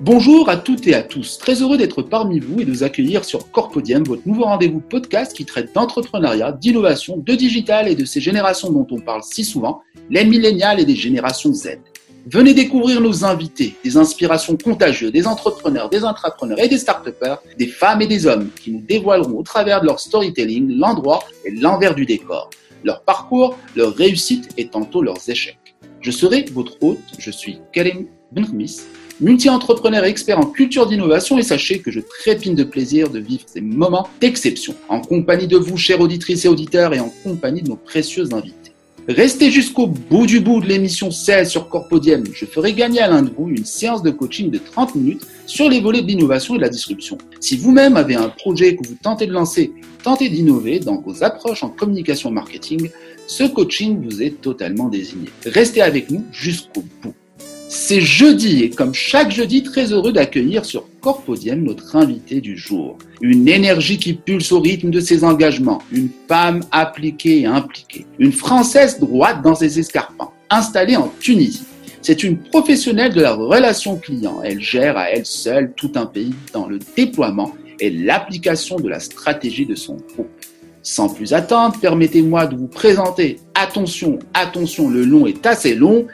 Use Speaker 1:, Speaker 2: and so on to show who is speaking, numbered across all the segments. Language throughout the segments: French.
Speaker 1: Bonjour à toutes et à tous, très heureux d'être parmi vous et de vous accueillir sur Corpodium, votre nouveau rendez-vous podcast qui traite d'entrepreneuriat, d'innovation, de digital et de ces générations dont on parle si souvent, les millénials et des générations Z. Venez découvrir nos invités, des inspirations contagieuses, des entrepreneurs, des intrapreneurs et des start des femmes et des hommes qui nous dévoileront au travers de leur storytelling l'endroit et l'envers du décor, leur parcours, leur réussite et tantôt leurs échecs. Je serai votre hôte, je suis Karim Benkhmis, multi-entrepreneur et expert en culture d'innovation et sachez que je trépine de plaisir de vivre ces moments d'exception en compagnie de vous, chères auditrices et auditeurs, et en compagnie de nos précieux invités. Restez jusqu'au bout du bout de l'émission 16 sur Corpodium. Je ferai gagner à l'un de vous une séance de coaching de 30 minutes sur les volets de l'innovation et de la disruption. Si vous-même avez un projet que vous tentez de lancer, tentez d'innover dans vos approches en communication marketing, ce coaching vous est totalement désigné. Restez avec nous jusqu'au bout. C'est jeudi et comme chaque jeudi, très heureux d'accueillir sur Corpodium notre invité du jour. Une énergie qui pulse au rythme de ses engagements, une femme appliquée et impliquée, une Française droite dans ses escarpins, installée en Tunisie. C'est une professionnelle de la relation client. Elle gère à elle seule tout un pays dans le déploiement et l'application de la stratégie de son groupe. Sans plus attendre, permettez-moi de vous présenter, attention, attention, le long est assez long,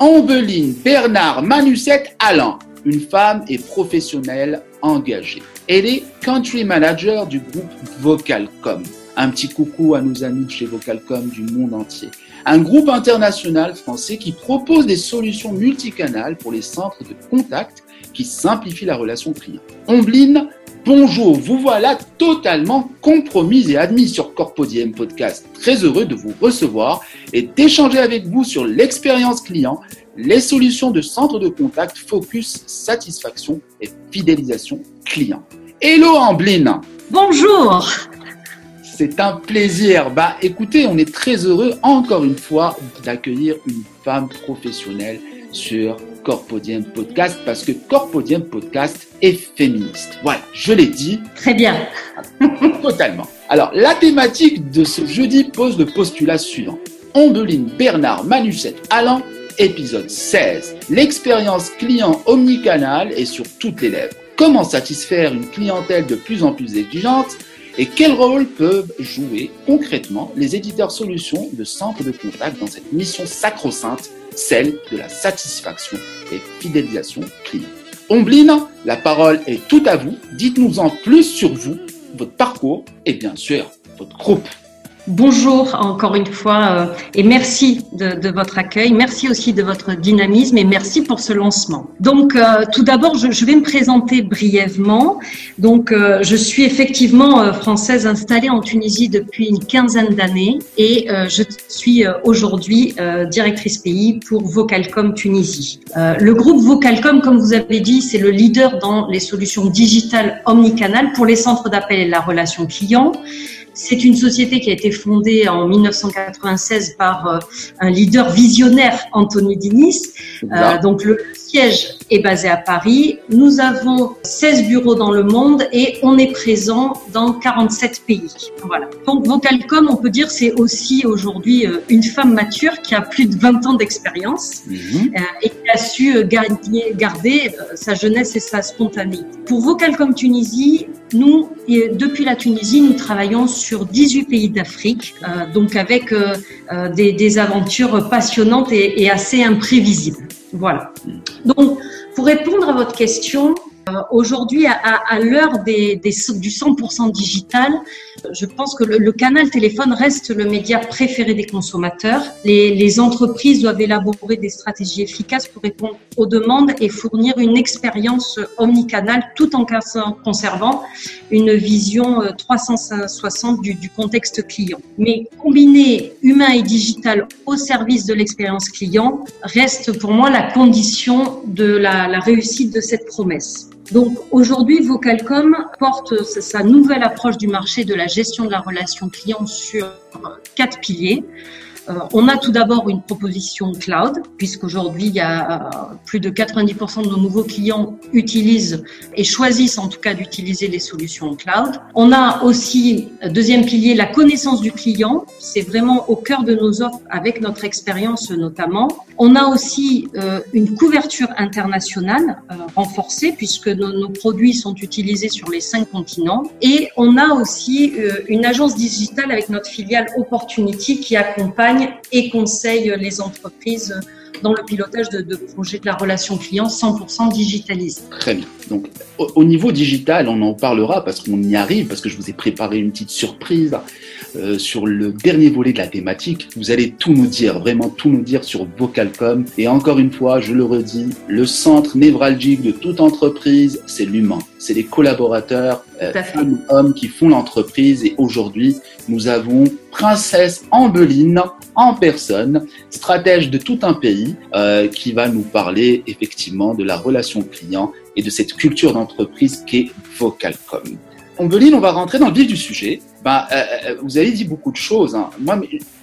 Speaker 1: Ambeline Bernard Manucette Alain, une femme et professionnelle engagée. Elle est country manager du groupe Vocalcom. Un petit coucou à nos amis chez Vocalcom du monde entier. Un groupe international français qui propose des solutions multicanales pour les centres de contact qui simplifient la relation client. Ombeline Bonjour, vous voilà totalement compromis et admis sur Corpodium Podcast. Très heureux de vous recevoir et d'échanger avec vous sur l'expérience client, les solutions de centre de contact, focus, satisfaction et fidélisation client. Hello Ambline
Speaker 2: Bonjour
Speaker 1: C'est un plaisir. Bah écoutez, on est très heureux encore une fois d'accueillir une femme professionnelle sur Corpodium Podcast parce que Corpodium Podcast est féministe. Voilà, je l'ai dit.
Speaker 2: Très bien.
Speaker 1: Totalement. Alors, la thématique de ce jeudi pose le postulat suivant. Ombeline Bernard Manucette Alain, épisode 16. L'expérience client omnicanal est sur toutes les lèvres. Comment satisfaire une clientèle de plus en plus exigeante et quel rôle peuvent jouer concrètement les éditeurs solutions de centres de contact dans cette mission sacro-sainte celle de la satisfaction et fidélisation client. Ombline, la parole est tout à vous. Dites-nous en plus sur vous, votre parcours et bien sûr votre groupe.
Speaker 2: Bonjour encore une fois euh, et merci de, votre accueil. Merci aussi de votre dynamisme et merci pour ce lancement. Donc euh, tout d'abord, je, vais me présenter brièvement. Donc euh, je suis effectivement française installée en Tunisie depuis une quinzaine d'années et je suis aujourd'hui directrice pays pour Vocalcom Tunisie. le groupe Vocalcom, comme vous avez dit, c'est le leader dans les solutions digitales omnicanal pour les centres d'appel et la relation client. C'est une société qui a été fondée en 1996 par euh, un leader visionnaire, Anthony Dinis. Euh, donc le siège est basé à Paris. Nous avons 16 bureaux dans le monde et on est présent dans 47 pays. Voilà. Donc Vocalcom, on peut dire, c'est aussi aujourd'hui euh, une femme mature qui a plus de 20 ans d'expérience mhm. et qui a su garder, garder sa jeunesse et sa spontanéité. Pour Vocalcom Tunisie, nous, depuis la Tunisie, nous travaillons sur 18 pays d'Afrique, euh, donc avec euh, euh, des, aventures passionnantes et, assez imprévisibles. Voilà. Donc, pour répondre à votre question, aujourd'hui, à, l'heure du 100% digital, je pense que le, canal téléphone reste le média préféré des consommateurs. Les, entreprises doivent élaborer des stratégies efficaces pour répondre aux demandes et fournir une expérience omnicanale tout en conservant une vision 360 euh, du, contexte client. Mais combiner humain et digital au service de l'expérience client reste pour moi la condition de la réussite de cette promesse. Donc aujourd'hui, Vocalcom porte sa nouvelle approche du marché de la gestion de la relation client sur quatre piliers. Euh, on a tout d'abord une proposition cloud, puisqu'aujourd'hui, il y a euh, plus de 90% de nos nouveaux clients utilisent et choisissent en tout cas d'utiliser les solutions cloud. On a aussi, deuxième pilier, la connaissance du client. C'est vraiment au cœur de nos offres avec notre expérience notamment. On a aussi euh, une couverture internationale renforcée puisque nos, produits sont utilisés sur les cinq continents. Et on a aussi une agence digitale avec notre filiale Opportunity qui accompagne et conseille les entreprises dans le pilotage de, projets de la relation client 100% digitalisé.
Speaker 1: Très bien. Donc, au, niveau digital, on en parlera parce qu'on y arrive, parce que je vous ai préparé une petite surprise euh, sur le dernier volet de la thématique. Vous allez tout nous dire, vraiment tout nous dire sur Vocalcom. Et encore une fois, je le redis, le centre névralgique de toute entreprise, c'est l'humain. C'est les collaborateurs, euh, femmes, hommes qui font l'entreprise. Et aujourd'hui, nous avons Princesse Ambeline en personne, stratège de tout un pays, euh, qui va nous parler effectivement de la relation client et de cette culture d'entreprise qu'est Vocalcom. Ambeline, on va rentrer dans le vif du sujet. Ben, euh, euh, vous avez dit beaucoup de choses. Hein. Moi,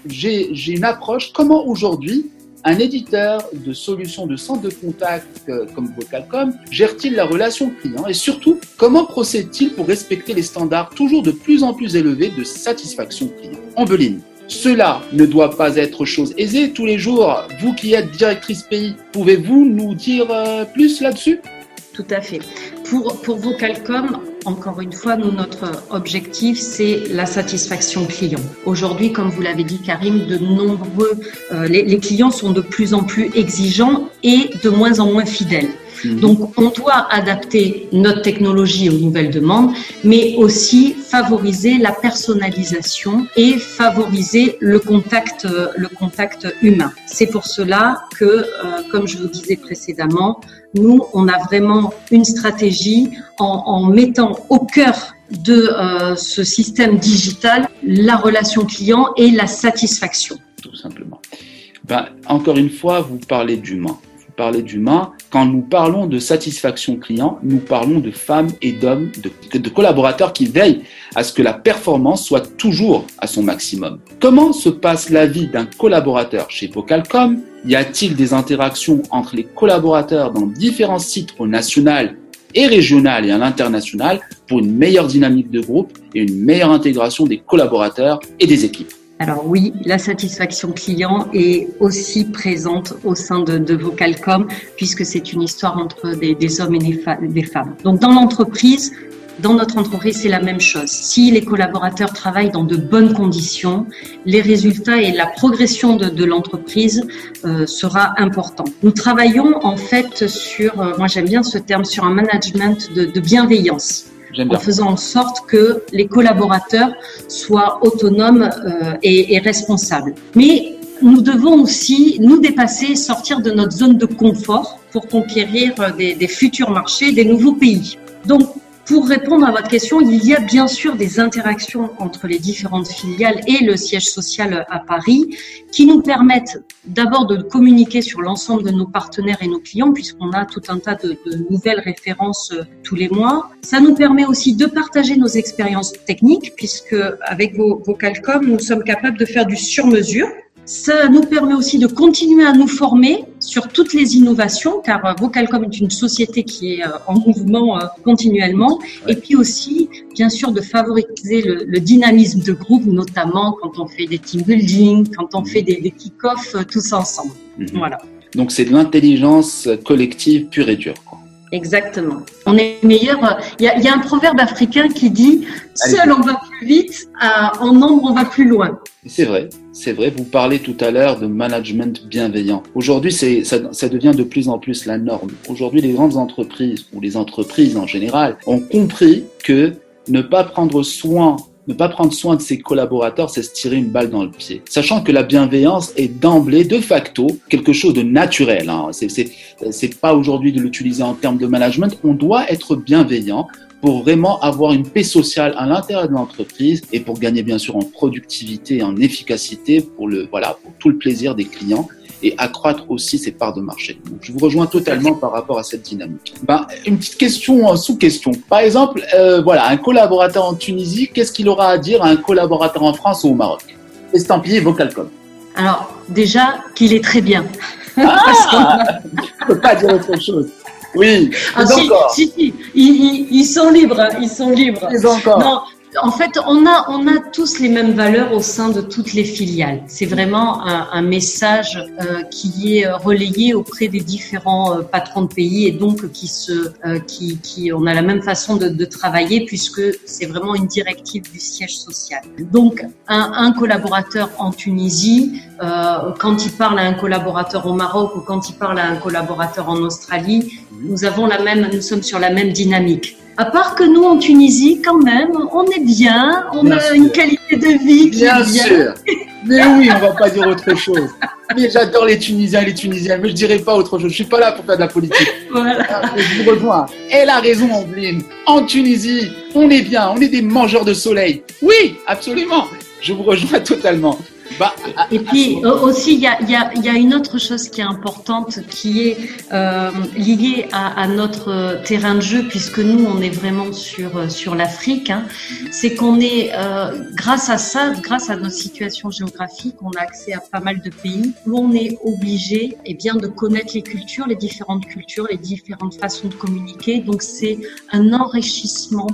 Speaker 1: j'ai une approche. Comment aujourd'hui un éditeur de solutions de centre de contact euh, comme Vocalcom gère-t-il la relation client? Et surtout comment procède-t-il pour respecter les standards toujours de plus en plus élevés de satisfaction client? Ambeline, cela ne doit pas être chose aisée tous les jours. Vous qui êtes directrice pays, pouvez-vous nous dire plus là-dessus?
Speaker 2: Tout à fait. Pour, pour Vocalcom, encore une fois, nous, notre objectif, c'est la satisfaction client. Aujourd'hui, comme vous l'avez dit, Karim, de nombreux, euh, les, les clients sont de plus en plus exigeants et de moins en moins fidèles. Mhm. Donc, on doit adapter notre technologie aux nouvelles demandes, mais aussi favoriser la personnalisation et favoriser le contact, euh, le contact humain. C'est pour cela que, euh, comme je vous disais précédemment, nous, on a vraiment une stratégie en, en mettant au cœur de euh, ce système digital la relation client et la satisfaction.
Speaker 1: Tout simplement. Ben, encore une fois, vous parlez d'humain parler d'humain. Quand nous parlons de satisfaction client, nous parlons de femmes et d'hommes, de, collaborateurs qui veillent à ce que la performance soit toujours à son maximum. Comment se passe la vie d'un collaborateur chez Vocalcom? Y a-t-il des interactions entre les collaborateurs dans différents sites au national et régional et à l'international pour une meilleure dynamique de groupe et une meilleure intégration des collaborateurs et des équipes?
Speaker 2: Alors oui, la satisfaction client est aussi présente au sein de, de Vocalcom puisque c'est une histoire entre des, hommes et des, femmes. Donc dans l'entreprise, dans notre entreprise, c'est la même chose. Si les collaborateurs travaillent dans de bonnes conditions, les résultats et la progression de, l'entreprise euh, sera important. Nous travaillons en fait sur, euh, moi j'aime bien ce terme, sur un management de bienveillance en faisant en sorte que les collaborateurs soient autonomes euh, et, et, responsables. Mais nous devons aussi nous dépasser, sortir de notre zone de confort pour conquérir des, des futurs marchés, des nouveaux pays. Donc, pour répondre à votre question, il y a bien sûr des interactions entre les différentes filiales et le siège social à Paris qui nous permettent d'abord de communiquer sur l'ensemble de nos partenaires et nos clients puisqu'on a tout un tas de, nouvelles références euh, tous les mois. Ça nous permet aussi de partager nos expériences techniques puisque avec vos, vos Calcom, nous sommes capables de faire du sur-mesure ça nous permet aussi de continuer à nous former sur toutes les innovations, car euh, Vocalcom est une société qui est euh, en mouvement euh, continuellement, et puis aussi, bien sûr, de favoriser le, le, dynamisme de groupe, notamment quand on fait des team building, quand on fait des, des kick-offs tous ensemble.
Speaker 1: Mhm. Voilà. Donc c'est de l'intelligence collective pure et dure. Quoi.
Speaker 2: Exactement. On est meilleur. Il y, a, il y, a, un proverbe africain qui dit Seul on va plus vite, en nombre on va plus loin.
Speaker 1: C'est vrai, c'est vrai. Vous parlez tout à l'heure de management bienveillant. Aujourd'hui, ça, ça devient de plus en plus la norme. Aujourd'hui, les grandes entreprises ou les entreprises en général ont compris que ne pas prendre soin ne pas prendre soin de ses collaborateurs, c'est se tirer une balle dans le pied. Sachant que la bienveillance est d'emblée, de facto, quelque chose de naturel. Hein. C'est pas aujourd'hui de l'utiliser en termes de management. On doit être bienveillant pour vraiment avoir une paix sociale à l'intérieur de l'entreprise et pour gagner bien sûr en productivité et en efficacité pour le voilà pour tout le plaisir des clients et accroître aussi ses parts de marché. Donc, je vous rejoins totalement par rapport à cette dynamique. Ben, une petite question en sous-question. Par exemple, euh, voilà, un collaborateur en Tunisie, qu'est-ce qu'il aura à dire à un collaborateur en France ou au Maroc? Estampillé Vocalcom.
Speaker 2: Alors, déjà, qu'il est très bien.
Speaker 1: Ah ne peut pas dire autre chose. Oui,
Speaker 2: ah, si, si, si, ils, ils, sont libres, hein, ils sont libres.
Speaker 1: Ils encore.
Speaker 2: Non, en fait, on a, on a tous les mêmes valeurs au sein de toutes les filiales. C'est vraiment un, un message euh, qui est relayé auprès des différents euh, patrons de pays et donc qui se, euh, qui, qui, on a la même façon de, de travailler puisque c'est vraiment une directive du siège social. Donc, un, un collaborateur en Tunisie, euh, quand il parle à un collaborateur au Maroc ou quand il parle à un collaborateur en Australie, nous avons la même, nous sommes sur la même dynamique. À part que nous, en Tunisie, quand même, on est bien, on a une qualité de vie qui
Speaker 1: bien
Speaker 2: est bien.
Speaker 1: sûr. Mais oui, on va pas dire autre chose. Mais j'adore les Tunisiens et les Tunisiennes, mais je dirais pas autre chose. Je suis pas là pour faire de la politique.
Speaker 2: Voilà.
Speaker 1: Ah, Je vous rejoins. Elle a raison, Ambline. En Tunisie, on est bien, on est des mangeurs de soleil. Oui, absolument. Je vous rejoins totalement. Bah,
Speaker 2: Et puis euh, aussi, il y a, y, a, y a une autre chose qui est importante, qui est euh, liée à, à notre terrain de jeu, puisque nous, on est vraiment sur euh, sur l'Afrique. Hein, c'est qu'on est, euh, grâce à ça, grâce à notre situation géographique, on a accès à pas mal de pays où on est obligé, eh bien, de connaître les cultures, les différentes cultures, les différentes façons de communiquer. Donc, c'est un enrichissement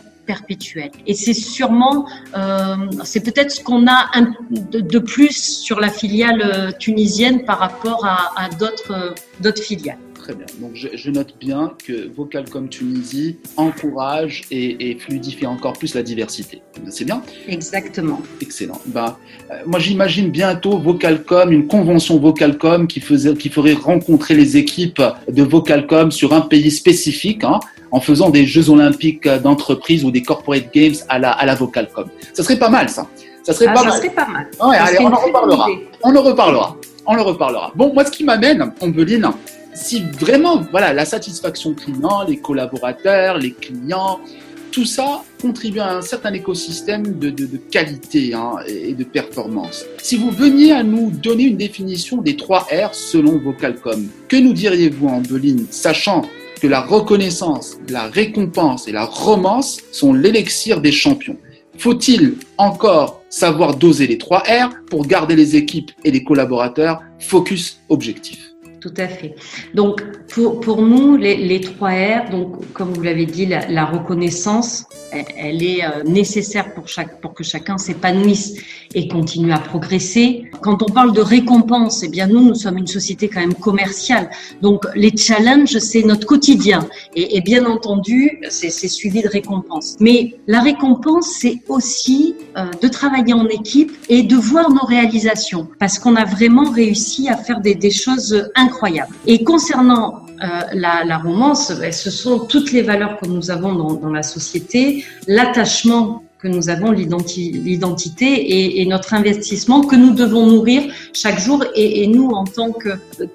Speaker 2: Et c'est sûrement, euh, c'est peut-être ce qu'on a de, plus sur la filiale euh, tunisienne par rapport à, euh, d'autres filiales.
Speaker 1: Très bien. Donc, je, je note bien que Vocalcom Tunisie encourage et, et fluidifie encore plus la diversité. C'est bien
Speaker 2: Exactement.
Speaker 1: Excellent. Bah, euh, moi, j'imagine bientôt Vocalcom, une convention Vocalcom qui, faisait, qui ferait rencontrer les équipes de Vocalcom sur un pays spécifique, hein, en faisant des Jeux Olympiques d'entreprise ou des Corporate Games à la, à la Vocalcom. Ça serait pas mal, ça. Ça serait
Speaker 2: Ah,
Speaker 1: pas
Speaker 2: ça
Speaker 1: mal.
Speaker 2: serait pas mal.
Speaker 1: Ouais, allez, on en reparlera. On en reparlera. On en reparlera. Bon, moi, ce qui m'amène, Ombeline, si vraiment, voilà, la satisfaction client, les collaborateurs, les clients, tout ça contribue à un certain écosystème de, de, de qualité hein, et de performance. Si vous veniez à nous donner une définition des trois R selon Vocalcom, que nous diriez-vous, Ambeline, sachant que la reconnaissance, la récompense et la romance sont l'élixir des champions? Faut-il encore savoir doser les trois R pour garder les équipes et les collaborateurs focus objectif
Speaker 2: Tout à fait. Donc, pour, pour nous, les, les trois R, donc, comme vous l'avez dit, la, reconnaissance, elle, est euh, nécessaire pour, chaque, pour que chacun s'épanouisse et continue à progresser. Quand on parle de récompense, eh bien, nous, nous sommes une société quand même commerciale. Donc, les challenges, c'est notre quotidien. Et, bien entendu, c'est c'est suivi de récompense. Mais la récompense, c'est aussi euh, de travailler en équipe et de voir nos réalisations. Parce qu'on a vraiment réussi à faire des, des choses incroyables. Et concernant euh, la, romance, ben, ce sont toutes les valeurs que nous avons dans, la société, l'attachement que nous avons, l'identi- l'identité et, notre investissement que nous devons nourrir chaque jour. Et, nous, en tant que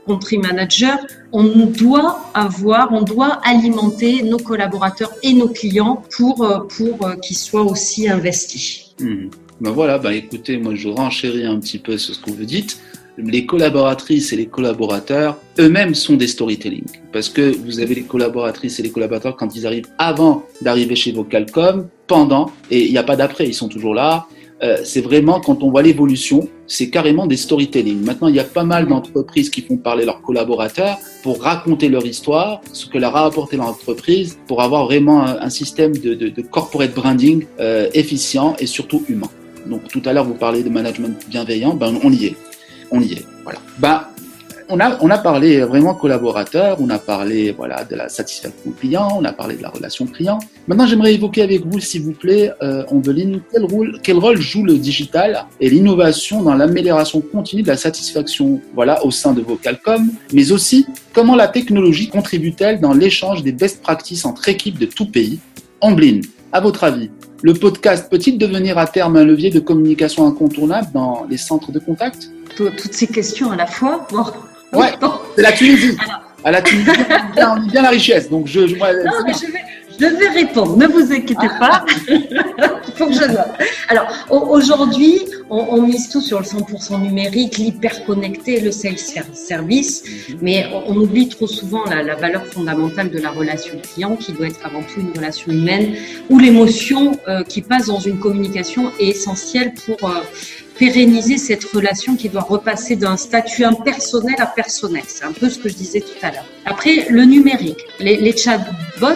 Speaker 2: country manager, on doit avoir, on doit alimenter nos collaborateurs et nos clients pour, euh, pour euh, qu'ils soient aussi investis.
Speaker 1: Mhm. Ben voilà, ben écoutez, moi je renchéris un petit peu sur ce que vous dites. Les collaboratrices et les collaborateurs eux-mêmes sont des storytelling. Parce que vous avez les collaboratrices et les collaborateurs quand ils arrivent avant d'arriver chez Vocalcom, pendant, et il n'y a pas d'après, ils sont toujours là. Euh, c'est vraiment quand on voit l'évolution, c'est carrément des storytelling. Maintenant, il y a pas mal d'entreprises qui font parler leurs collaborateurs pour raconter leur histoire, ce que leur a apporté l'entreprise, pour avoir vraiment un, un système de, de, de corporate branding euh, efficient et surtout humain. Donc tout à l'heure, vous parlez de management bienveillant, ben on y est, on y est. Voilà. Ben on a on a parlé vraiment collaborateur, on a parlé voilà de la satisfaction client, on a parlé de la relation client. Maintenant, j'aimerais évoquer avec vous, s'il vous plaît, euh, quel rôle joue le digital et l'innovation dans l'amélioration continue de la satisfaction, voilà, au sein de Vocalcom, mais aussi comment la technologie contribue-t-elle dans l'échange des best practices entre équipes de tout pays? Ombeline, à votre avis, le podcast peut-il devenir à terme un levier de communication incontournable dans les centres de contact?
Speaker 2: Tout- Toutes ces questions à la fois. Bon.
Speaker 1: Ouais. C'est la Tunisie. À la Tunisie, on on aime bien la richesse. Donc, je, je, moi,
Speaker 2: Non, mais je vais, je vais répondre, ne vous inquiétez pas. Il faut que je note. Alors, au- aujourd'hui, on, on mise tout sur le 100% numérique, l'hyper connecté, le self-service, mais on, on oublie trop souvent la, la valeur fondamentale de la relation client, qui doit être avant tout une relation humaine, où l'émotion euh, qui passe dans une communication est essentielle pour, euh, pérenniser cette relation qui doit repasser d'un statut impersonnel à personnel. C'est un peu ce que je disais tout à l'heure. Après, le numérique. Les, les chatbots,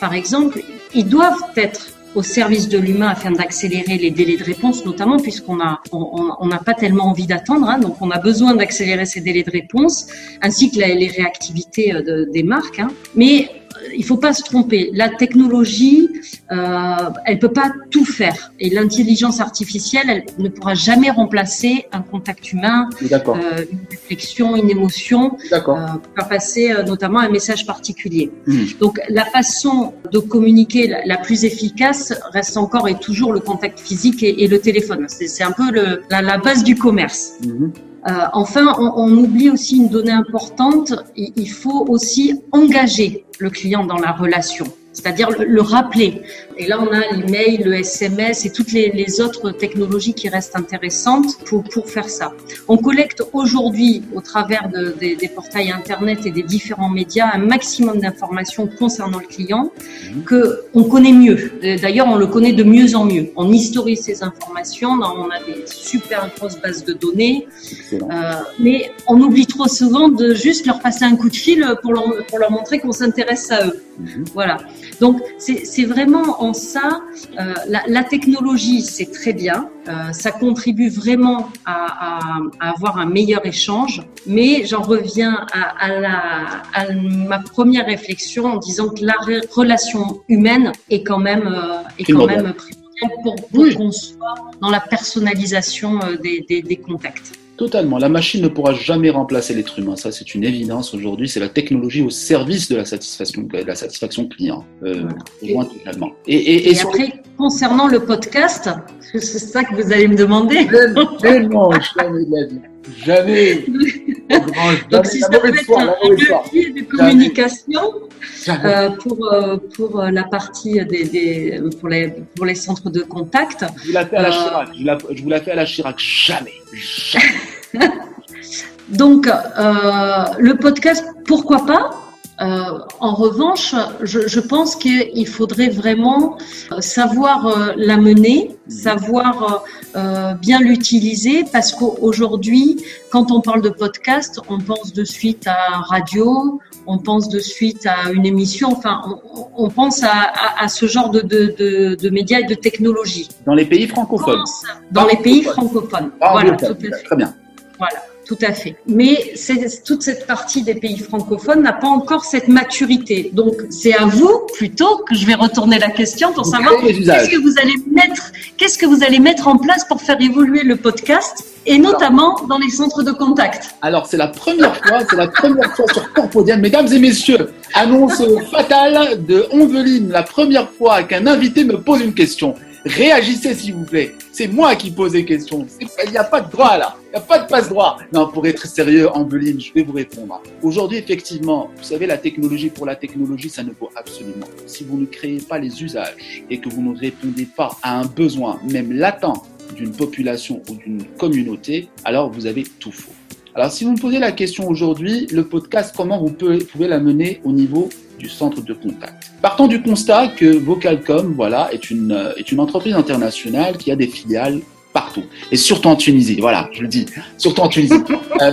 Speaker 2: par exemple, ils doivent être au service de l'humain afin d'accélérer les délais de réponse, notamment puisqu'on on n'a pas tellement envie d'attendre, hein, donc on a besoin d'accélérer ces délais de réponse, ainsi que les réactivités euh, des marques. Hein. Mais il faut pas se tromper. La technologie, euh, elle peut pas tout faire. Et l'intelligence artificielle, elle ne pourra jamais remplacer un contact humain, euh, une réflexion, une émotion, euh, pour passer euh, notamment un message particulier. Hmm. Donc, la façon de communiquer la, plus efficace reste encore et toujours le contact physique et, le téléphone. C'est un peu le, la, base du commerce. Hmm. Euh, enfin, on, on, oublie aussi une donnée importante, il faut aussi engager le client dans la relation c'est-à-dire le, rappeler. Et là, on a l'email, le SMS et toutes les, les, autres technologies qui restent intéressantes pour, pour faire ça. On collecte aujourd'hui, au travers de, des, des, portails Internet et des différents médias, un maximum d'informations concernant le client mhm. que on connaît mieux. D'ailleurs, on le connaît de mieux en mieux. On historise ces informations, on a des super grosses bases de données, euh, mais on oublie trop souvent de juste leur passer un coup de fil pour leur, pour leur montrer qu'on s'intéresse à eux. Mhm. Voilà. Donc c'est vraiment en ça, euh, la, la, technologie c'est très bien, euh, ça contribue vraiment à, à, à, avoir un meilleur échange, mais j'en reviens à, à, la, à ma première réflexion en disant que la relation humaine est quand même euh, est quand même primordiale pour, pour qu'on soit dans la personnalisation euh, des, des, des contacts.
Speaker 1: Totalement. La machine ne pourra jamais remplacer l'être humain. Ça, c'est une évidence aujourd'hui. C'est la technologie au service de la satisfaction, de la satisfaction client. Euh,
Speaker 2: voilà. et, totalement. Et, et, et, après, concernant le podcast, c'est ça que vous allez me demander.
Speaker 1: Tellement, jamais de la vie. Jamais.
Speaker 2: Donc, si ça peut être un levier de communication euh, pour, euh, pour la partie des, des, pour, les, pour les centres de contact.
Speaker 1: Je vous la fais à la euh, Chirac. Je, la, je vous la fais à la Chirac. Jamais. Jamais.
Speaker 2: Donc, euh, le podcast, pourquoi pas? Euh, en revanche, je, je pense qu'il faudrait vraiment euh, savoir euh, l'amener, savoir euh, bien l'utiliser, parce qu'aujourd'hui, quand on parle de podcast, on pense de suite à radio, on pense de suite à une émission, enfin, on, on pense à, à, à, ce genre de, de, de, de, médias et de technologies.
Speaker 1: Dans les pays francophones.
Speaker 2: Dans les pays francophones.
Speaker 1: voilà, tout à fait. Très bien.
Speaker 2: Voilà. Tout à fait. Mais toute cette partie des pays francophones n'a pas encore cette maturité. Donc, c'est à vous plutôt que je vais retourner la question pour savoir qu'est-ce que vous allez mettre, qu'est-ce que vous allez mettre en place pour faire évoluer le podcast et notamment dans les centres de contact.
Speaker 1: Alors, c'est la première fois, c'est la première fois sur Corpodium, mesdames et messieurs, annonce fatale de Onveline, la première fois qu'un invité me pose une question. Réagissez s'il vous plaît. C'est moi qui pose les questions. Il n'y a pas de droit là. Il n'y a pas de passe-droit. Non, pour être sérieux, Ambeline, je vais vous répondre. Aujourd'hui, effectivement, vous savez, la technologie pour la technologie, ça ne vaut absolument. Si vous ne créez pas les usages et que vous ne répondez pas à un besoin, même latent, d'une population ou d'une communauté, alors vous avez tout faux. Alors, si vous me posez la question aujourd'hui, le podcast, comment vous pouvez l'amener au niveau du centre de contact. Partons du constat que Vocalcom, voilà, est une, euh, est une entreprise internationale qui a des filiales partout. Et surtout en Tunisie, voilà, je le dis, surtout en Tunisie. euh,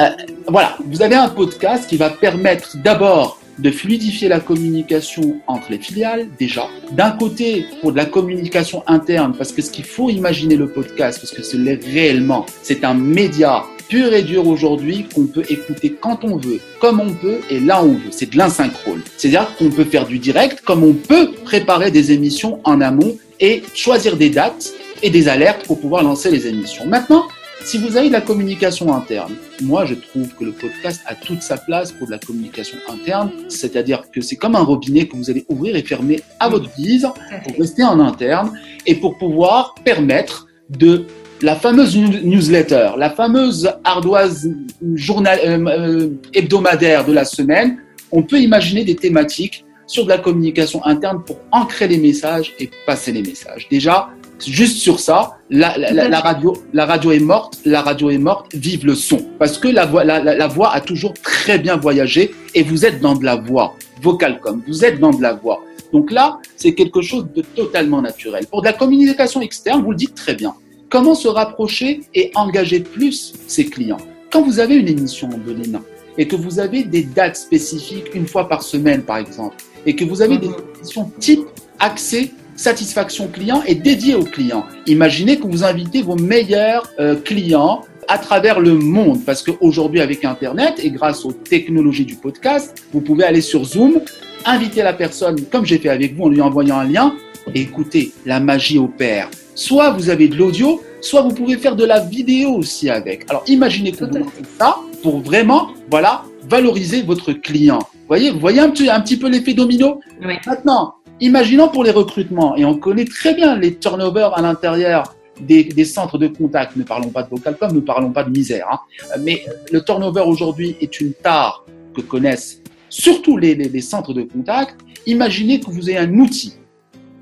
Speaker 1: euh, voilà, vous avez un podcast qui va permettre d'abord de fluidifier la communication entre les filiales, déjà. D'un côté, pour de la communication interne, parce que ce qu'il faut imaginer le podcast, parce que c'est réellement, c'est un média pur et dur aujourd'hui qu'on peut écouter quand on veut, comme on peut et là on veut. C'est de l'insynchrone. C'est-à-dire qu'on peut faire du direct comme on peut préparer des émissions en amont et choisir des dates et des alertes pour pouvoir lancer les émissions. Maintenant, si vous avez de la communication interne, moi je trouve que le podcast a toute sa place pour de la communication interne, c'est-à-dire que c'est comme un robinet que vous allez ouvrir et fermer à votre guise pour rester en interne et pour pouvoir permettre de la fameuse newsletter, la fameuse ardoise journal, euh, euh, hebdomadaire de la semaine, on peut imaginer des thématiques sur de la communication interne pour ancrer les messages et passer les messages. Déjà, juste sur ça, la, la, la, radio, la radio est morte, la radio est morte, vive le son. Parce que la voix, la, voix a toujours très bien voyagé et vous êtes dans de la voix, vocal comme, vous êtes dans de la voix. Donc là, c'est quelque chose de totalement naturel. Pour de la communication externe, vous le dites très bien comment se rapprocher et engager plus ses clients. Quand vous avez une émission en Benin et que vous avez des dates spécifiques une fois par semaine, par exemple, et que vous avez des mhm. émissions type accès satisfaction client et dédiées aux clients. Imaginez que vous invitez vos meilleurs euh, clients à travers le monde, parce qu'aujourd'hui avec Internet et grâce aux technologies du podcast, vous pouvez aller sur Zoom, inviter la personne, comme j'ai fait avec vous en lui envoyant un lien, et écoutez, la magie opère. Soit vous avez de l'audio, soit vous pouvez faire de la vidéo aussi avec. Alors imaginez que vous faites ça pour vraiment, voilà, valoriser votre client. Vous voyez, vous voyez un petit, un petit peu l'effet domino Maintenant, imaginons pour les recrutements, et on connaît très bien les turnovers à l'intérieur des, centres de contact. Ne parlons pas de Vocalcom, ne parlons pas de misère. Hein. Mais le turnover aujourd'hui est une tare que connaissent surtout les, les, centres de contact. Imaginez que vous ayez un outil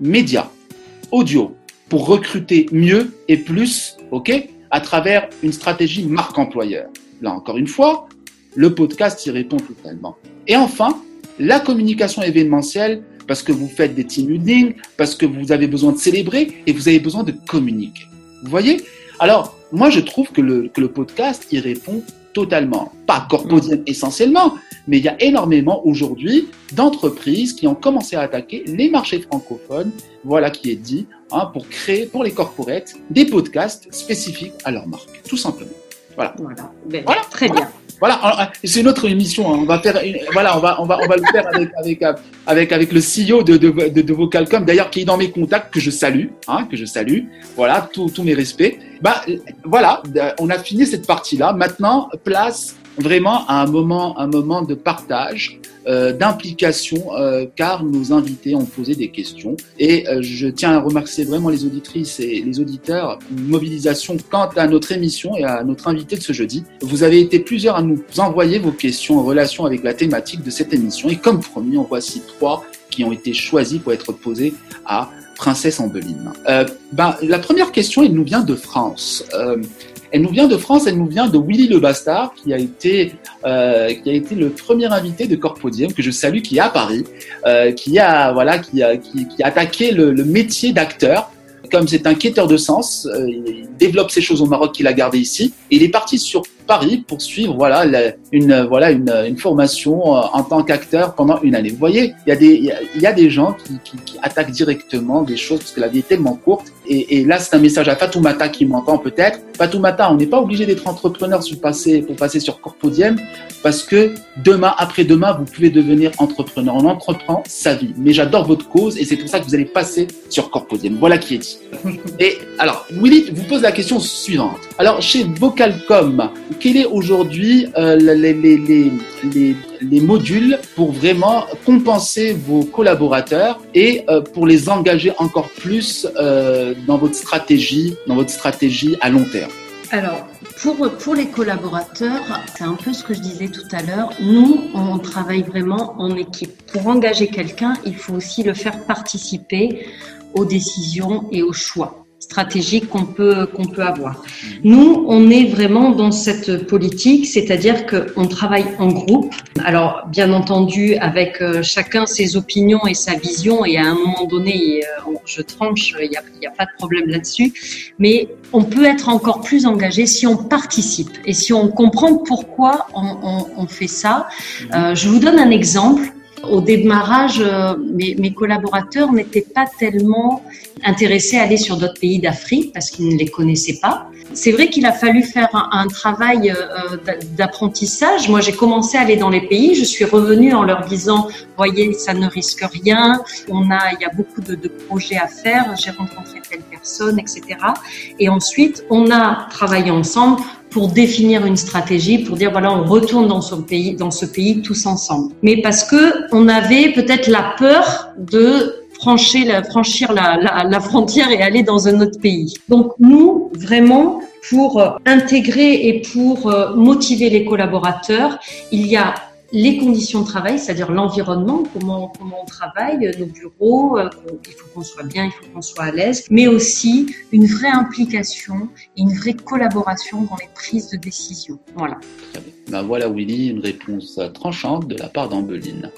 Speaker 1: média, audio, pour recruter mieux et plus, ok, à travers une stratégie marque employeur. Là encore une fois, le podcast y répond totalement. Et enfin, la communication événementielle parce que vous faites des team building, parce que vous avez besoin de célébrer et vous avez besoin de communiquer. Vous voyez? Alors, moi, je trouve que le, que le podcast y répond totalement. Pas Corpodium essentiellement, mais il y a énormément aujourd'hui d'entreprises qui ont commencé à attaquer les marchés francophones, voilà qui est dit, hein, pour créer pour les corporates des podcasts spécifiques à leur marque, tout simplement. Voilà.
Speaker 2: Voilà. Ben, très bien.
Speaker 1: Voilà, c'est une autre émission. Hein. On va faire, voilà, on va, on va, on va le faire avec, avec, avec, avec le CEO de, de, de, de Vocalcom, d'ailleurs, qui est dans mes contacts, que je salue, hein, que je salue. Voilà, tous mes respects. Bah, voilà, on a fini cette partie-là. Maintenant, place vraiment à un moment, un moment de partage, euh, d'implication, euh, car nos invités ont posé des questions. Et euh, je tiens à remercier vraiment les auditrices et les auditeurs. Une mobilisation quant à notre émission et à notre invité de ce jeudi. Vous avez été plusieurs à nous envoyer vos questions en relation avec la thématique de cette émission. Et comme promis, en voici trois qui ont été choisis pour être posées à Princesse Ambeline. Euh, ben, la première question, elle nous vient de France. Euh, elle nous vient de France, elle nous vient de Willy le Bastard, qui a été, euh, qui a été le premier invité de Corpodium, que je salue, qui est à Paris, euh, qui a, voilà, qui a, qui, a attaqué le métier d'acteur. Comme c'est un quêteur de sens, euh, il développe ces choses au Maroc qu'il a gardé ici. Il est parti sur Paris pour suivre voilà une voilà une, formation euh, en tant qu'acteur pendant une année. Vous voyez, il y a des il y a, des gens qui, qui, qui, attaquent directement des choses parce que la vie est tellement courte. Et, et là, c'est un message à Fatoumata qui m'entend peut-être. Fatoumata, on n'est pas obligé d'être entrepreneur pour passer pour passer sur Corpodium parce que demain après demain, vous pouvez devenir entrepreneur. On entreprend sa vie. Mais j'adore votre cause et c'est pour ça que vous allez passer sur Corpodium. Voilà qui est dit. Et alors, Willy vous pose la question suivante. Alors, chez Vocalcom, quel est aujourd'hui euh, les, les, les, les, modules pour vraiment compenser vos collaborateurs et euh, pour les engager encore plus euh, dans votre stratégie, dans votre stratégie à long terme
Speaker 2: alors, pour, pour les collaborateurs, c'est un peu ce que je disais tout à l'heure. Nous, on travaille vraiment en équipe. Pour engager quelqu'un, il faut aussi le faire participer aux décisions et aux choix stratégique qu'on peut peut avoir. Nous, on est vraiment dans cette politique, c'est-à-dire qu'on travaille en groupe. Alors, bien entendu, avec euh, chacun ses opinions et sa vision, et à un moment donné, euh, je tranche, il n'y a, pas de problème là-dessus. Mais on peut être encore plus engagé si on participe et si on comprend pourquoi on fait ça. Euh, je vous donne un exemple. Au démarrage, euh, mes, collaborateurs n'étaient pas tellement intéressés à aller sur d'autres pays d'Afrique parce qu'ils ne les connaissaient pas. C'est vrai qu'il a fallu faire un, un travail euh, d'apprentissage. Moi, j'ai commencé à aller dans les pays. Je suis revenue en leur disant, voyez, ça ne risque rien. On a, il y a beaucoup de, de projets à faire. J'ai rencontré telle personne, etc. Et ensuite, on a travaillé ensemble pour définir une stratégie, pour dire voilà, on retourne dans ce pays, dans ce pays tous ensemble. Mais parce que on avait peut-être la peur de franchir, la, franchir la, frontière et aller dans un autre pays. Donc nous, vraiment, pour intégrer et pour euh, motiver les collaborateurs, il y a les conditions de travail, c'est-à-dire l'environnement, comment, comment on travaille, nos bureaux, euh, il faut qu'on soit bien, il faut qu'on soit à l'aise, mais aussi une vraie implication et une vraie collaboration dans les prises de décision. Voilà.
Speaker 1: Ben voilà, Willy, une réponse tranchante de la part d'Ambeline.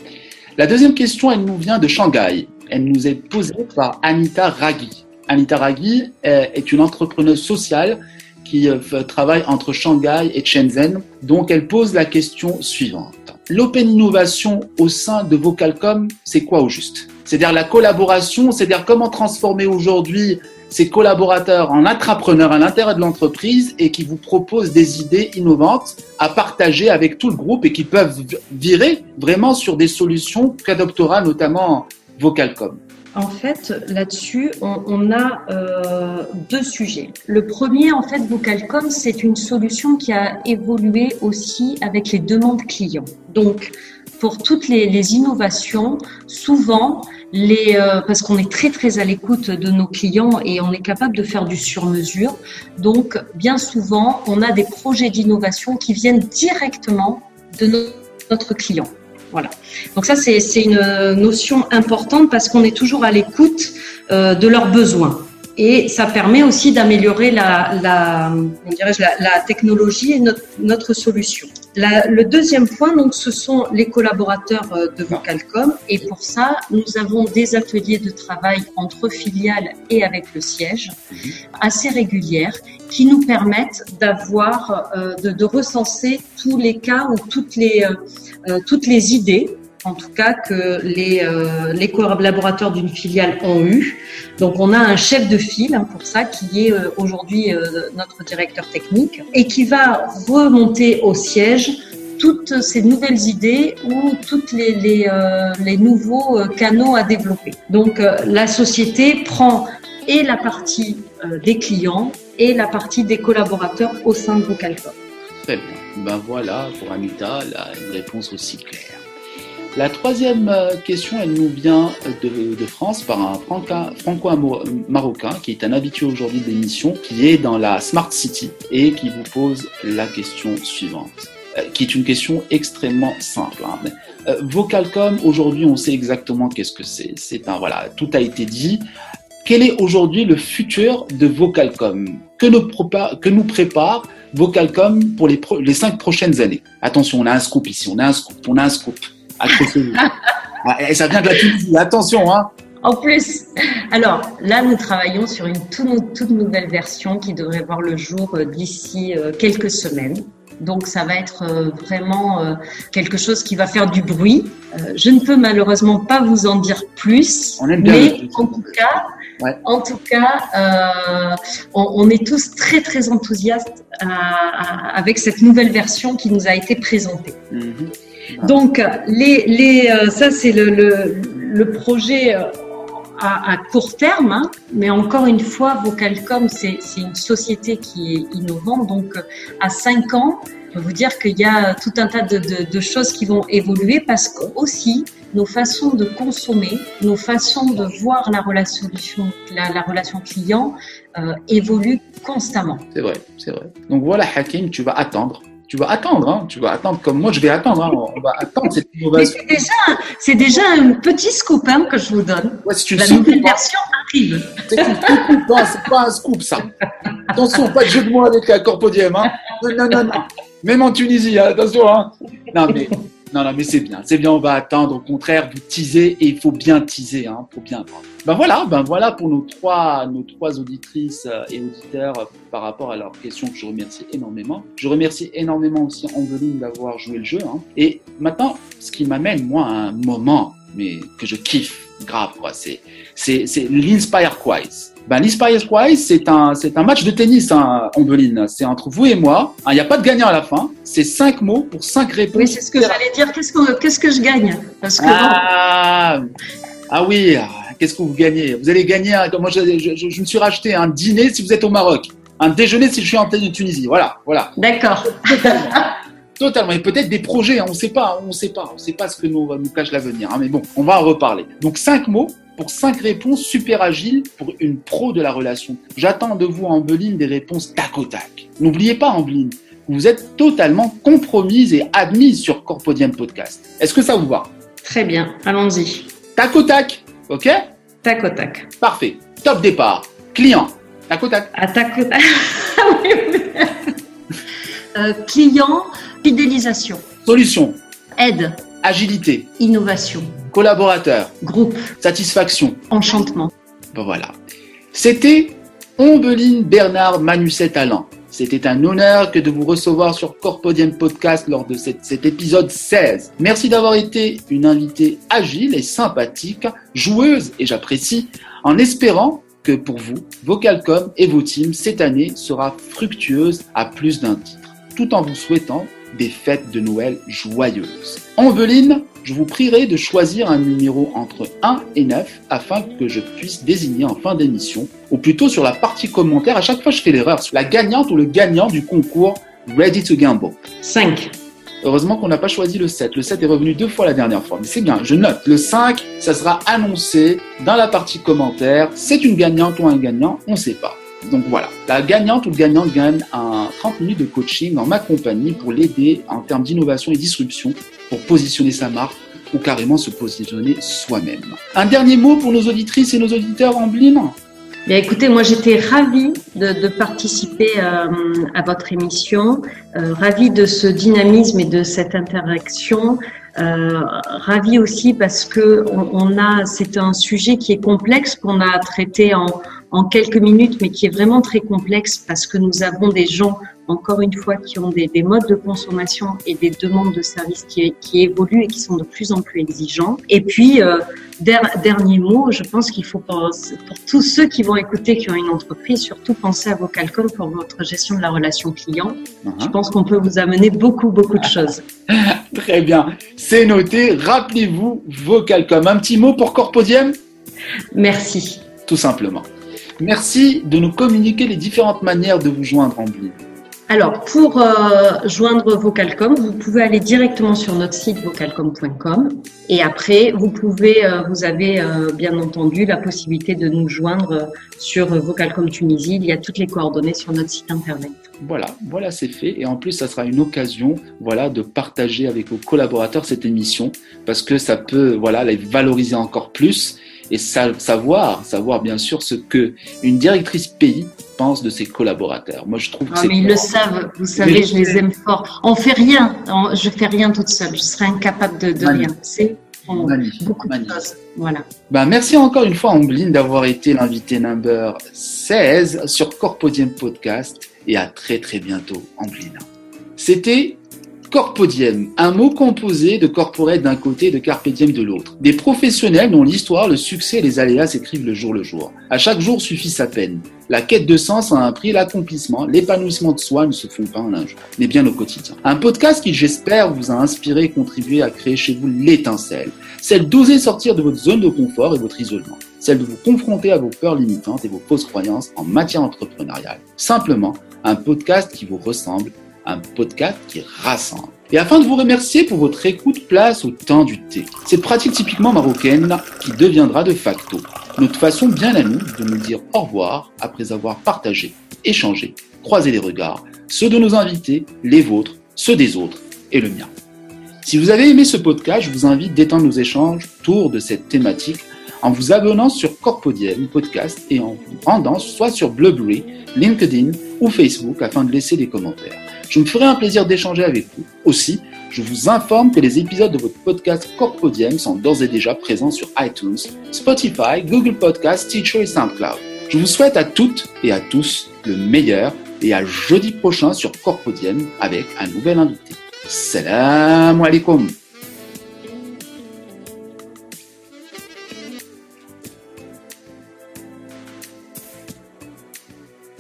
Speaker 1: La deuxième question, elle nous vient de Shanghai. Elle nous est posée par Anita Raghi. Anita Raghi est une entrepreneuse sociale qui euh, travaille entre Shanghai et Shenzhen. Donc, elle pose la question suivante. L'open innovation au sein de Vocalcom, c'est quoi au juste? C'est-à-dire la collaboration, c'est-à-dire comment transformer aujourd'hui ces collaborateurs en intrapreneurs à l'intérieur de l'entreprise et qui vous proposent des idées innovantes à partager avec tout le groupe et qui peuvent virer vraiment sur des solutions qu'adoptera notamment Vocalcom.
Speaker 2: En fait, là-dessus, on, a euh, deux sujets. Le premier, en fait, Vocalcom, c'est une solution qui a évolué aussi avec les demandes clients. Donc, pour toutes les, innovations, souvent, euh, parce qu'on est très très à l'écoute de nos clients et on est capable de faire du sur-mesure. Donc, bien souvent, on a des projets d'innovation qui viennent directement de notre client. Voilà. Donc ça, c'est une notion importante parce qu'on est toujours à l'écoute euh, de leurs besoins. Et ça permet aussi d'améliorer la, la, la, technologie et notre, notre solution. le deuxième point, donc, ce sont les collaborateurs euh, de Vocalcom. Et pour ça, nous avons des ateliers de travail entre filiales et avec le siège, assez régulières, qui nous permettent d'avoir, euh, de, de, recenser tous les cas ou toutes les, euh, toutes les idées en tout cas que les, euh, les collaborateurs d'une filiale ont eu. Donc on a un chef de file hein, pour ça qui est euh, aujourd'hui euh, notre directeur technique et qui va remonter au siège toutes ces nouvelles idées ou toutes les, nouveaux canaux à développer. Donc la société prend et la partie des clients et la partie des collaborateurs au sein de Vocalcom.
Speaker 1: Très bien. Ben voilà, pour Anita, la, une réponse aussi claire. La troisième euh, question, elle nous vient de, France par un franco-marocain qui est un habitué aujourd'hui de l'émission, qui est dans la Smart City et qui vous pose la question suivante, euh, qui est une question extrêmement simple. Hein. Euh, Vocalcom, aujourd'hui, on sait exactement qu'est-ce que c'est. C'est un voilà, tout a été dit. Quel est aujourd'hui le futur de Vocalcom que nous, que nous prépare Vocalcom pour les, les cinq prochaines années? Attention, on a un scoop ici, on a un scoop, on a un scoop. Ah, et ça vient de la Tunisie, attention. Hein.
Speaker 2: En plus, alors là, nous travaillons sur une toute, nouvelle version qui devrait voir le jour euh, d'ici euh, quelques semaines. Donc ça va être euh, vraiment quelque chose qui va faire du bruit. Je ne peux malheureusement pas vous en dire plus, mais en tout cas, en tout cas, on, est tous très très enthousiastes avec cette nouvelle version qui nous a été présentée. Mhm. Donc, les, les, euh, ça, c'est le, le, projet euh, à, court terme, hein. mais encore une fois, Vocalcom, c'est une société qui est innovante. Donc, à 5 ans, je peux vous dire qu'il y a tout un tas de, de, choses qui vont évoluer parce que aussi nos façons de consommer, nos façons de voir la relation, la, la relation client euh, évoluent constamment.
Speaker 1: C'est vrai, c'est vrai. Donc voilà, Hakim, tu vas attendre tu vas attendre, hein. tu vas attendre comme moi je vais attendre. Hein. On va attendre cette
Speaker 2: innovation. C'est déjà, déjà un petit scoop hein, que je vous donne. Ouais, La nouvelle version arrive.
Speaker 1: C'est pas un scoop ça. Attention, pas de jeu de mots avec la Corpodium. Hein. Non, non, non. Même en Tunisie, hein, attention. Hein. Non, mais non, non, mais c'est bien, c'est bien, on va attendre. Au contraire, vous teasez et il faut bien teaser, hein, faut bien attendre. Ben voilà, ben voilà pour nos trois, nos trois auditrices euh, et auditeurs euh, par rapport à leurs questions que je remercie énormément. Je remercie énormément aussi Angeline d'avoir joué le jeu. Hein. Et maintenant, ce qui m'amène moi à un moment, mais que je kiffe grave, quoi, c'est c'est c'est l'Inspire Quiz. Ben, l'Inspire Quiz, c'est un, c'est un match de tennis, hein, Ombeline. C'est entre vous et moi. Il n'y a pas de gagnant à la fin. C'est cinq mots pour cinq réponses.
Speaker 2: Oui, c'est ce que j'allais dire. Qu'est-ce que, qu'est-ce que je gagne?
Speaker 1: Parce que ah, ah oui, qu'est-ce que vous gagnez? Vous allez gagner, moi je, je, je, me suis racheté un dîner si vous êtes au Maroc, un déjeuner si je suis en Tunisie. Voilà, voilà.
Speaker 2: D'accord.
Speaker 1: Totalement. Et peut-être des projets, hein, on ne sait pas, on ne sait pas, on ne sait pas ce que nous, nous cache l'avenir. Hein, mais bon, on va en reparler. Donc cinq mots pour cinq réponses super agiles pour une pro de la relation. J'attends de vous, Ambeline, des réponses tac au tac. N'oubliez pas, Ambeline, vous êtes totalement compromise et admise sur Corpodium Podcast. Est-ce que ça vous va?
Speaker 2: Très bien, allons-y.
Speaker 1: Tac au tac, ok?
Speaker 2: Tac au tac.
Speaker 1: Parfait. Top départ. Client. Tac au tac.
Speaker 2: Ah, tac au tac. euh, client, fidélisation.
Speaker 1: Solution.
Speaker 2: Aide.
Speaker 1: Agilité.
Speaker 2: Innovation.
Speaker 1: Collaborateur.
Speaker 2: Groupe.
Speaker 1: Satisfaction.
Speaker 2: Enchantement.
Speaker 1: Ben voilà. C'était Ombeline Bernard Manuset Alain. C'était un honneur que de vous recevoir sur Corpodium Podcast lors de cet épisode 16. Merci d'avoir été une invitée agile et sympathique, joueuse, et j'apprécie, en espérant que pour vous, Vocalcom et vos teams, cette année sera fructueuse à plus d'un titre, tout en vous souhaitant des fêtes de Noël joyeuses. Enveline, je vous prierai de choisir un numéro entre 1 et 9 afin que je puisse désigner en fin d'émission, ou plutôt sur la partie commentaire, à chaque fois je fais l'erreur, la gagnante ou le gagnant du concours Ready to Gamble.
Speaker 2: 5.
Speaker 1: Heureusement qu'on n'a pas choisi le 7. Le 7 est revenu deux fois la dernière fois, mais c'est bien, je note. Le 5, ça sera annoncé dans la partie commentaire. C'est une gagnante ou un gagnant, on ne sait pas. Donc voilà, la gagnante ou le gagnant gagne un 30 minutes de coaching en ma compagnie pour l'aider en termes d'innovation et disruption pour positionner sa marque ou carrément se positionner soi-même. Un dernier mot pour nos auditrices et nos auditeurs en Blin
Speaker 2: Bien, écoutez, moi j'étais ravie de, participer euh, à votre émission, euh, ravie de ce dynamisme et de cette interaction, euh, ravie aussi parce que on a, c'est un sujet qui est complexe qu'on a traité en, en quelques minutes, mais qui est vraiment très complexe parce que nous avons des gens, encore une fois, qui ont des, des modes de consommation et des demandes de services qui, qui, évoluent et qui sont de plus en plus exigeants. Et puis, euh, dernier mot, je pense qu'il faut pour, pour, tous ceux qui vont écouter, qui ont une entreprise, surtout penser à Vocalcom pour votre gestion de la relation client. Uh -huh. Je pense qu'on peut vous amener beaucoup, beaucoup de choses.
Speaker 1: Très bien, c'est noté. Rappelez-vous Vocalcom. Un petit mot pour Corpodium?
Speaker 2: Merci.
Speaker 1: Tout simplement. Merci de nous communiquer les différentes manières de vous joindre en ligne.
Speaker 2: Alors, pour euh, joindre Vocalcom, vous pouvez aller directement sur notre site vocalcom.com et après, vous pouvez, euh, vous avez euh, bien entendu la possibilité de nous joindre sur Vocalcom Tunisie. Il y a toutes les coordonnées sur notre site internet.
Speaker 1: Voilà, voilà, c'est fait. Et en plus, ça sera une occasion, voilà, de partager avec vos collaborateurs cette émission parce que ça peut, voilà, les valoriser encore plus et savoir, savoir bien sûr ce que une directrice pays pense de ses collaborateurs. Moi, je trouve que
Speaker 2: ah, mais ils le savent. Vous savez, je les aime fort. On fait rien. On, je fais rien toute seule. Je serais incapable de, de rien. C'est beaucoup de choses. Voilà.
Speaker 1: Ben, merci encore une fois, Ambline, d'avoir été l'invité number 16 sur Corpodium Podcast. Et à très très bientôt, Ambline. C'était Corpodium, un mot composé de corporate d'un côté et de carpe diem de l'autre. Des professionnels dont l'histoire, le succès et les aléas s'écrivent le jour le jour. À chaque jour suffit sa peine. La quête de sens a un prix, l'accomplissement, l'épanouissement de soi ne se font pas en un jour, mais bien au quotidien. Un podcast qui, j'espère, vous a inspiré et contribué à créer chez vous l'étincelle, celle d'oser sortir de votre zone de confort et votre isolement, celle de vous confronter à vos peurs limitantes et vos fausses croyances en matière entrepreneuriale. Simplement, un podcast qui vous ressemble un podcast qui rassemble. Et afin de vous remercier pour votre écoute, place au temps du thé. Cette pratique typiquement marocaine qui deviendra de facto notre façon bien à nous de nous dire au revoir après avoir partagé, échangé, croisé les regards, ceux de nos invités, les vôtres, ceux des autres et le mien. Si vous avez aimé ce podcast, je vous invite d'étendre nos échanges autour de cette thématique en vous abonnant sur Corpodium Podcast et en vous rendant soit sur Blueberry, LinkedIn ou Facebook afin de laisser des commentaires. Je me ferai un plaisir d'échanger avec vous. Aussi, je vous informe que les épisodes de votre podcast Corpodium sont d'ores et déjà présents sur iTunes, Spotify, Google Podcasts, Teacher et SoundCloud. Je vous souhaite à toutes et à tous le meilleur et à jeudi prochain sur Corpodium avec un nouvel invité. Salam alaikum